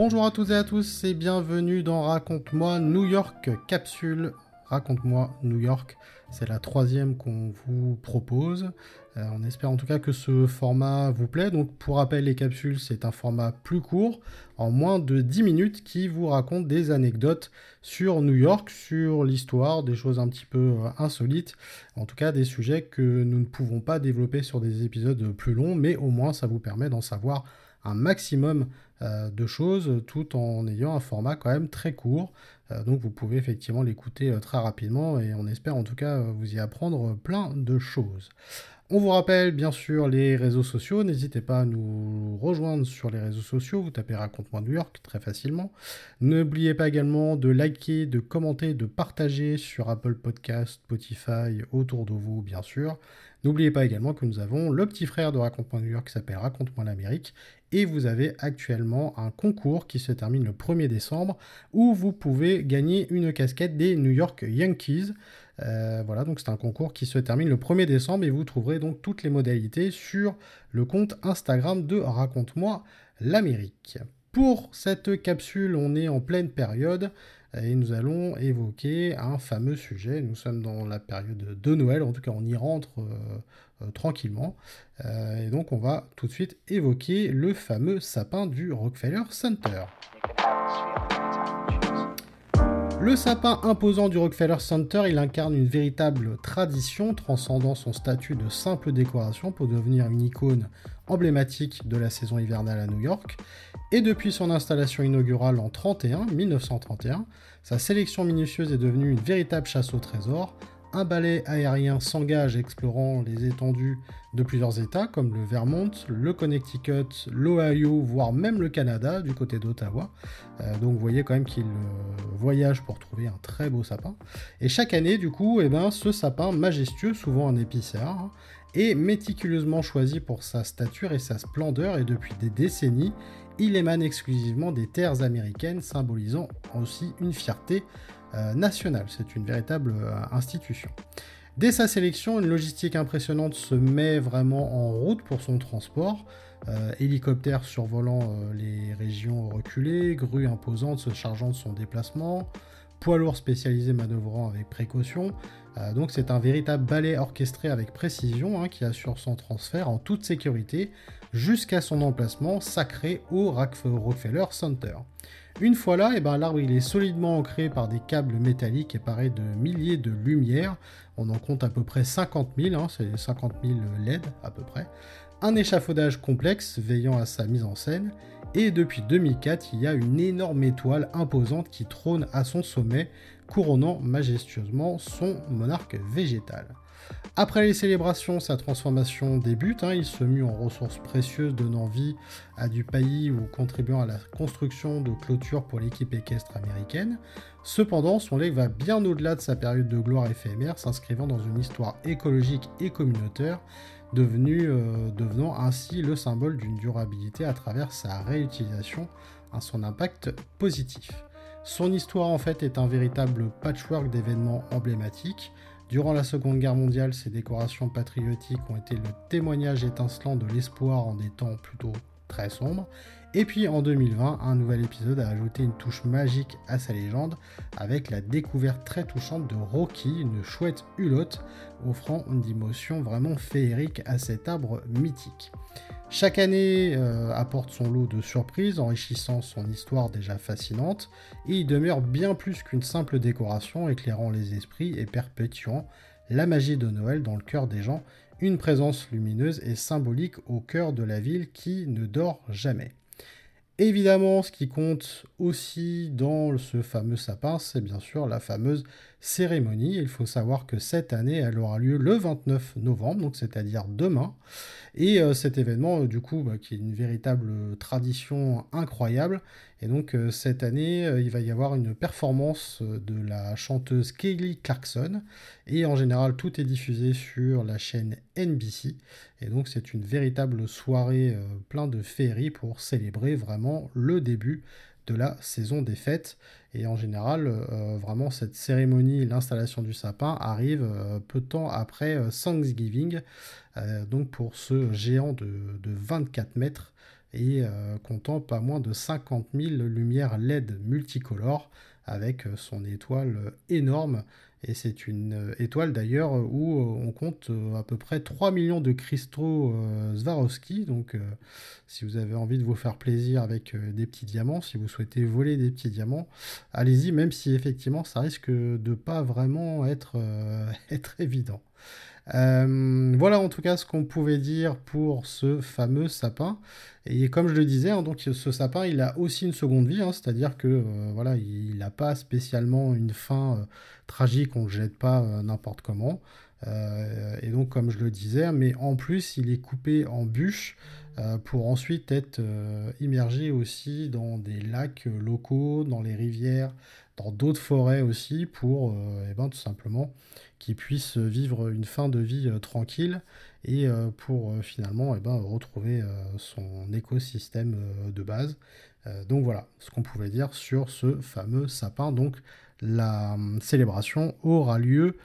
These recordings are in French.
Bonjour à toutes et à tous et bienvenue dans Raconte-moi New York Capsule. Raconte-moi New York, c'est la troisième qu'on vous propose. Euh, on espère en tout cas que ce format vous plaît. Donc pour rappel, les capsules, c'est un format plus court, en moins de 10 minutes, qui vous raconte des anecdotes sur New York, sur l'histoire, des choses un petit peu euh, insolites, en tout cas des sujets que nous ne pouvons pas développer sur des épisodes plus longs, mais au moins ça vous permet d'en savoir maximum euh, de choses tout en ayant un format quand même très court. Euh, donc vous pouvez effectivement l'écouter euh, très rapidement et on espère en tout cas vous y apprendre plein de choses. On vous rappelle bien sûr les réseaux sociaux, n'hésitez pas à nous rejoindre sur les réseaux sociaux, vous tapez Raconte-moi New York très facilement. N'oubliez pas également de liker, de commenter, de partager sur Apple Podcast, Spotify, autour de vous bien sûr. N'oubliez pas également que nous avons le petit frère de Raconte-moi New York qui s'appelle Raconte-moi l'Amérique et vous avez actuellement un concours qui se termine le 1er décembre où vous pouvez gagner une casquette des New York Yankees. Euh, voilà, donc c'est un concours qui se termine le 1er décembre et vous trouverez donc toutes les modalités sur le compte Instagram de Raconte-moi l'Amérique. Pour cette capsule, on est en pleine période et nous allons évoquer un fameux sujet. Nous sommes dans la période de Noël, en tout cas on y rentre euh, euh, tranquillement. Euh, et donc on va tout de suite évoquer le fameux sapin du Rockefeller Center. Le sapin imposant du Rockefeller Center, il incarne une véritable tradition transcendant son statut de simple décoration pour devenir une icône emblématique de la saison hivernale à New York. Et depuis son installation inaugurale en 31, 1931, sa sélection minutieuse est devenue une véritable chasse au trésor, un ballet aérien s'engage explorant les étendues de plusieurs États comme le Vermont, le Connecticut, l'Ohio, voire même le Canada du côté d'Ottawa. Euh, donc vous voyez quand même qu'il euh, voyage pour trouver un très beau sapin. Et chaque année, du coup, eh ben, ce sapin majestueux, souvent un épicéa, hein, est méticuleusement choisi pour sa stature et sa splendeur, et depuis des décennies, il émane exclusivement des terres américaines, symbolisant aussi une fierté euh, nationale. C'est une véritable euh, institution. Dès sa sélection, une logistique impressionnante se met vraiment en route pour son transport. Euh, hélicoptères survolant les régions reculées, grues imposantes se chargeant de son déplacement, poids lourds spécialisés manœuvrant avec précaution. donc c'est un véritable ballet orchestré avec précision hein, qui assure son transfert en toute sécurité jusqu'à son emplacement sacré au Rockefeller Center. Une fois là, eh ben, l'arbre il est solidement ancré par des câbles métalliques et paré de milliers de lumières. On en compte à peu près 50 000, hein, c'est 50 000 LED à peu près. Un échafaudage complexe veillant à sa mise en scène. Et depuis 2004, il y a une énorme étoile imposante qui trône à son sommet, couronnant majestueusement son monarque végétal. Après les célébrations, sa transformation débute. Hein. il se mue en ressources précieuses, donnant vie à du pays ou contribuant à la construction de clôtures pour l'équipe équestre américaine. Cependant, son legs va bien au-delà de sa période de gloire éphémère, s'inscrivant dans une histoire écologique et communautaire, euh, devenant ainsi le symbole d'une durabilité à travers sa réutilisation à son impact positif. Son histoire en fait est un véritable patchwork d'événements emblématiques, Durant la Seconde Guerre mondiale, ces décorations patriotiques ont été le témoignage étincelant de l'espoir en des temps plutôt très sombres. Et puis en 2020, un nouvel épisode a ajouté une touche magique à sa légende avec la découverte très touchante de Rocky, une chouette hulotte, offrant une dimension vraiment féerique à cet arbre mythique. Chaque année euh, apporte son lot de surprises, enrichissant son histoire déjà fascinante, et il demeure bien plus qu'une simple décoration éclairant les esprits et perpétuant la magie de Noël dans le cœur des gens, une présence lumineuse et symbolique au cœur de la ville qui ne dort jamais. Évidemment, ce qui compte aussi dans ce fameux sapin, c'est bien sûr la fameuse cérémonie. Il faut savoir que cette année, elle aura lieu le 29 novembre, c'est-à-dire demain. Et euh, cet événement, euh, du coup, bah, qui est une véritable tradition incroyable, Et donc cette année, il va y avoir une performance de la chanteuse Kelly Clarkson. Et en général, tout est diffusé sur la chaîne NBC. Et donc c'est une véritable soirée plein de féeries pour célébrer vraiment le début de la saison des fêtes. Et en général, euh, vraiment, cette cérémonie, l'installation du sapin arrive euh, peu de temps après euh, Thanksgiving, donc pour ce géant de 24 mètres et comptant pas moins de 50 000 lumières LED multicolores avec son étoile énorme et c'est une euh, étoile d'ailleurs où euh, on compte euh, à peu près 3 millions de cristaux Swarovski. Donc si vous avez envie de vous faire plaisir avec des petits diamants, si vous souhaitez voler des petits diamants, allez-y, même si effectivement ça risque de pas vraiment être évident. Euh, voilà en tout cas ce qu'on pouvait dire pour ce fameux sapin. Et comme je le disais, hein, donc ce sapin, il a aussi une seconde vie, hein, c'est-à-dire que euh, voilà, il n'a pas spécialement une fin euh, tragique, on ne le jette pas n'importe comment. et donc comme je le disais, mais en plus il est coupé en bûches pour ensuite être immergé aussi dans des lacs locaux, dans les rivières, dans d'autres forêts aussi, pour eh ben, tout simplement qui puisse vivre une fin de vie euh, tranquille et euh, pour euh, finalement eh ben, retrouver son écosystème de base. donc voilà ce qu'on pouvait dire sur ce fameux sapin. Donc la célébration aura lieu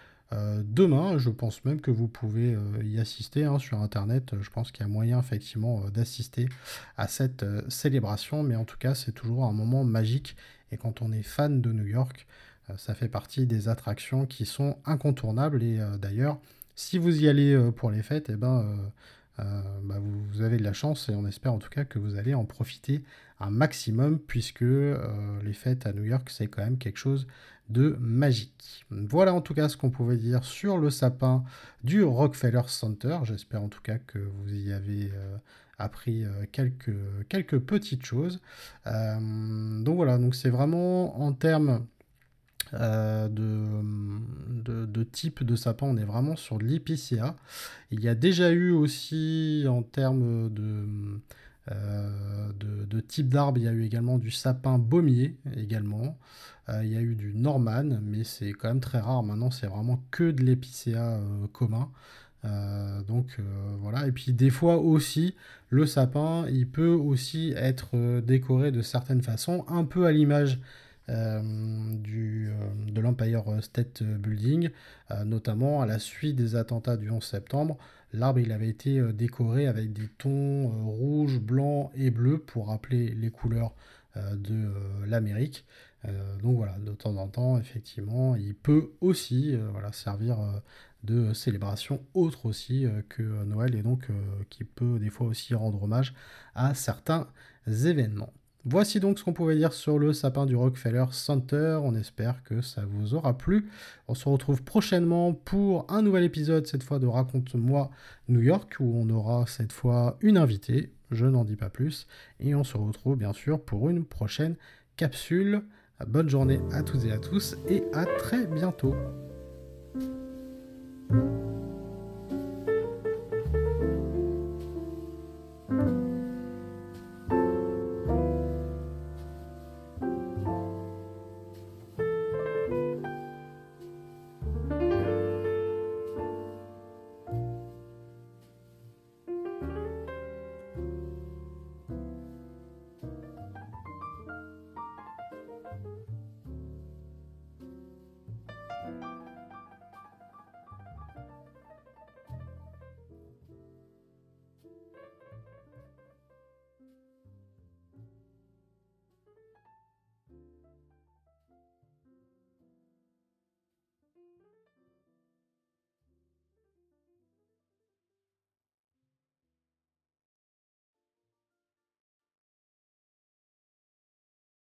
demain. Je pense même que vous pouvez y assister hein, sur Internet. Je pense qu'il y a moyen effectivement d'assister à cette célébration. Mais en tout cas, c'est toujours un moment magique. Et quand on est fan de New York, euh, ça fait partie des attractions qui sont incontournables. Et euh, d'ailleurs, si vous y allez euh, pour les fêtes, eh ben, bah, vous, avez de la chance et on espère en tout cas que vous allez en profiter un maximum puisque les fêtes à New York, c'est quand même quelque chose de magique. Voilà en tout cas ce qu'on pouvait dire sur le sapin du Rockefeller Center. J'espère en tout cas que vous y avez appris quelques, quelques petites choses. donc voilà, donc c'est vraiment en termes euh, de, type de sapin, on est vraiment sur l'épicéa. Il y a déjà eu aussi en termes de, euh, de, type d'arbre, il y a eu également du sapin baumier également. Euh, il y a eu du Norman, mais c'est quand même très rare. Maintenant, c'est vraiment que de l'épicéa commun. donc voilà, et puis des fois aussi, le sapin, il peut aussi être décoré de certaines façons, un peu à l'image euh, euh, de l'Empire State Building, euh, notamment à la suite des attentats du 11 septembre. L'arbre il avait été décoré avec des tons rouge, blanc et bleu pour rappeler les couleurs de l'Amérique. donc voilà, de temps en temps, effectivement, il peut aussi voilà, servir de célébration autre aussi que Noël et donc qui peut des fois aussi rendre hommage à certains événements. Voici donc ce qu'on pouvait dire sur le sapin du Rockefeller Center. On espère que ça vous aura plu. On se retrouve prochainement pour un nouvel épisode, cette fois de Raconte-moi New York, où on aura cette fois une invitée. Je n'en dis pas plus. Et on se retrouve bien sûr pour une prochaine capsule. Bonne journée à toutes et à tous et à très bientôt.